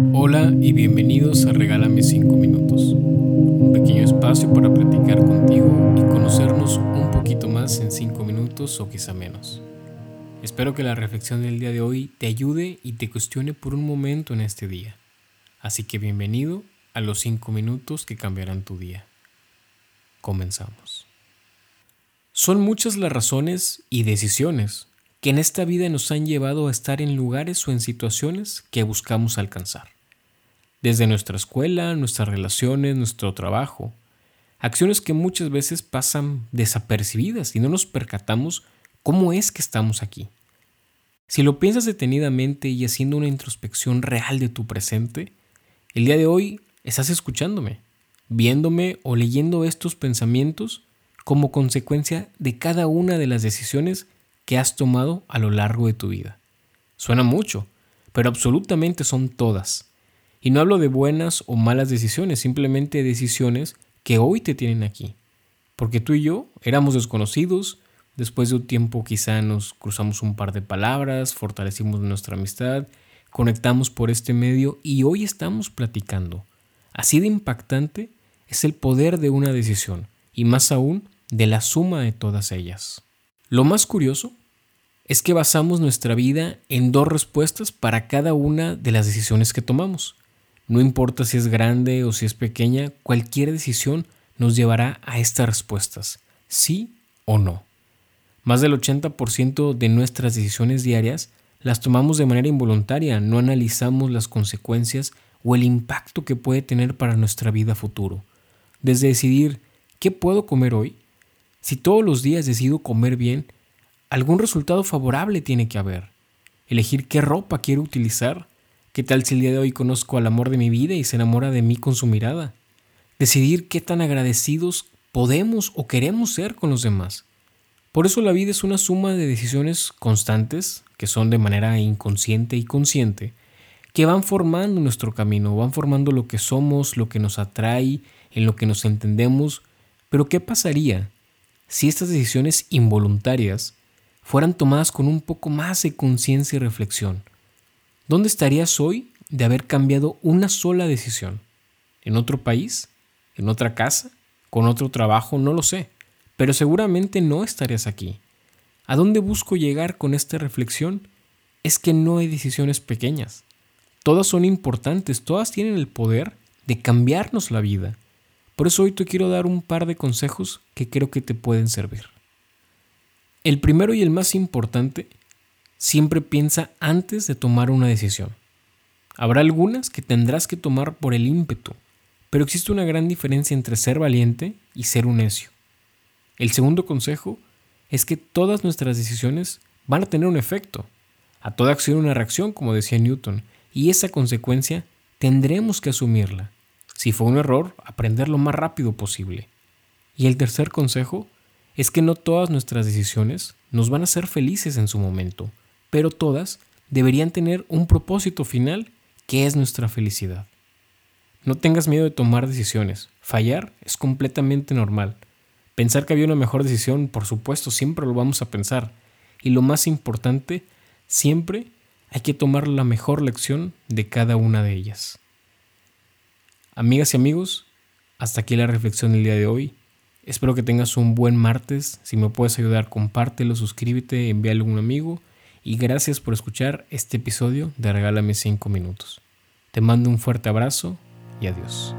Hola y bienvenidos a Regálame 5 Minutos, un pequeño espacio para platicar contigo y conocernos un poquito más en 5 minutos o quizá menos. Espero que la reflexión del día de hoy te ayude y te cuestione por un momento en este día. Así que bienvenido a los 5 minutos que cambiarán tu día. Comenzamos. Son muchas las razones y decisiones que en esta vida nos han llevado a estar en lugares o en situaciones que buscamos alcanzar. Desde nuestra escuela, nuestras relaciones, nuestro trabajo. Acciones que muchas veces pasan desapercibidas y no nos percatamos cómo es que estamos aquí. Si lo piensas detenidamente y haciendo una introspección real de tu presente, el día de hoy estás escuchándome, viéndome o leyendo estos pensamientos como consecuencia de cada una de las decisiones que has tomado a lo largo de tu vida. Suena mucho, pero absolutamente son todas. Y no hablo de buenas o malas decisiones, simplemente decisiones que hoy te tienen aquí. Porque tú y yo éramos desconocidos, después de un tiempo quizá nos cruzamos un par de palabras, fortalecimos nuestra amistad, conectamos por este medio y hoy estamos platicando. Así de impactante es el poder de una decisión, y más aún de la suma de todas ellas. Lo más curioso es que basamos nuestra vida en dos respuestas para cada una de las decisiones que tomamos. No importa si es grande o si es pequeña, cualquier decisión nos llevará a estas respuestas, sí o no. Más del 80% de nuestras decisiones diarias las tomamos de manera involuntaria, no analizamos las consecuencias o el impacto que puede tener para nuestra vida futuro. Desde decidir qué puedo comer hoy, si todos los días decido comer bien, algún resultado favorable tiene que haber. Elegir qué ropa quiero utilizar. ¿Qué tal si el día de hoy conozco al amor de mi vida y se enamora de mí con su mirada? Decidir qué tan agradecidos podemos o queremos ser con los demás. Por eso la vida es una suma de decisiones constantes, que son de manera inconsciente y consciente, que van formando nuestro camino, van formando lo que somos, lo que nos atrae, en lo que nos entendemos. Pero ¿qué pasaría si estas decisiones involuntarias fueran tomadas con un poco más de conciencia y reflexión? ¿Dónde estarías hoy de haber cambiado una sola decisión? ¿En otro país? ¿En otra casa? ¿Con otro trabajo? No lo sé, pero seguramente no estarías aquí. ¿A dónde busco llegar con esta reflexión? Es que no hay decisiones pequeñas. Todas son importantes, todas tienen el poder de cambiarnos la vida. Por eso hoy te quiero dar un par de consejos que creo que te pueden servir. El primero y el más importante, siempre piensa antes de tomar una decisión. Habrá algunas que tendrás que tomar por el ímpetu, pero existe una gran diferencia entre ser valiente y ser un necio. El segundo consejo es que todas nuestras decisiones van a tener un efecto. A toda acción una reacción, como decía Newton, y esa consecuencia tendremos que asumirla. Si fue un error, aprender lo más rápido posible. Y el tercer consejo es que no todas nuestras decisiones nos van a hacer felices en su momento, pero todas deberían tener un propósito final que es nuestra felicidad. No tengas miedo de tomar decisiones. Fallar es completamente normal. Pensar que había una mejor decisión, por supuesto, siempre lo vamos a pensar. Y lo más importante, siempre hay que tomar la mejor lección de cada una de ellas. Amigas y amigos, hasta aquí la reflexión del día de hoy. Espero que tengas un buen martes. Si me puedes ayudar, compártelo, suscríbete, envíalo a un amigo. Y gracias por escuchar este episodio de Regálame 5 minutos. Te mando un fuerte abrazo y adiós.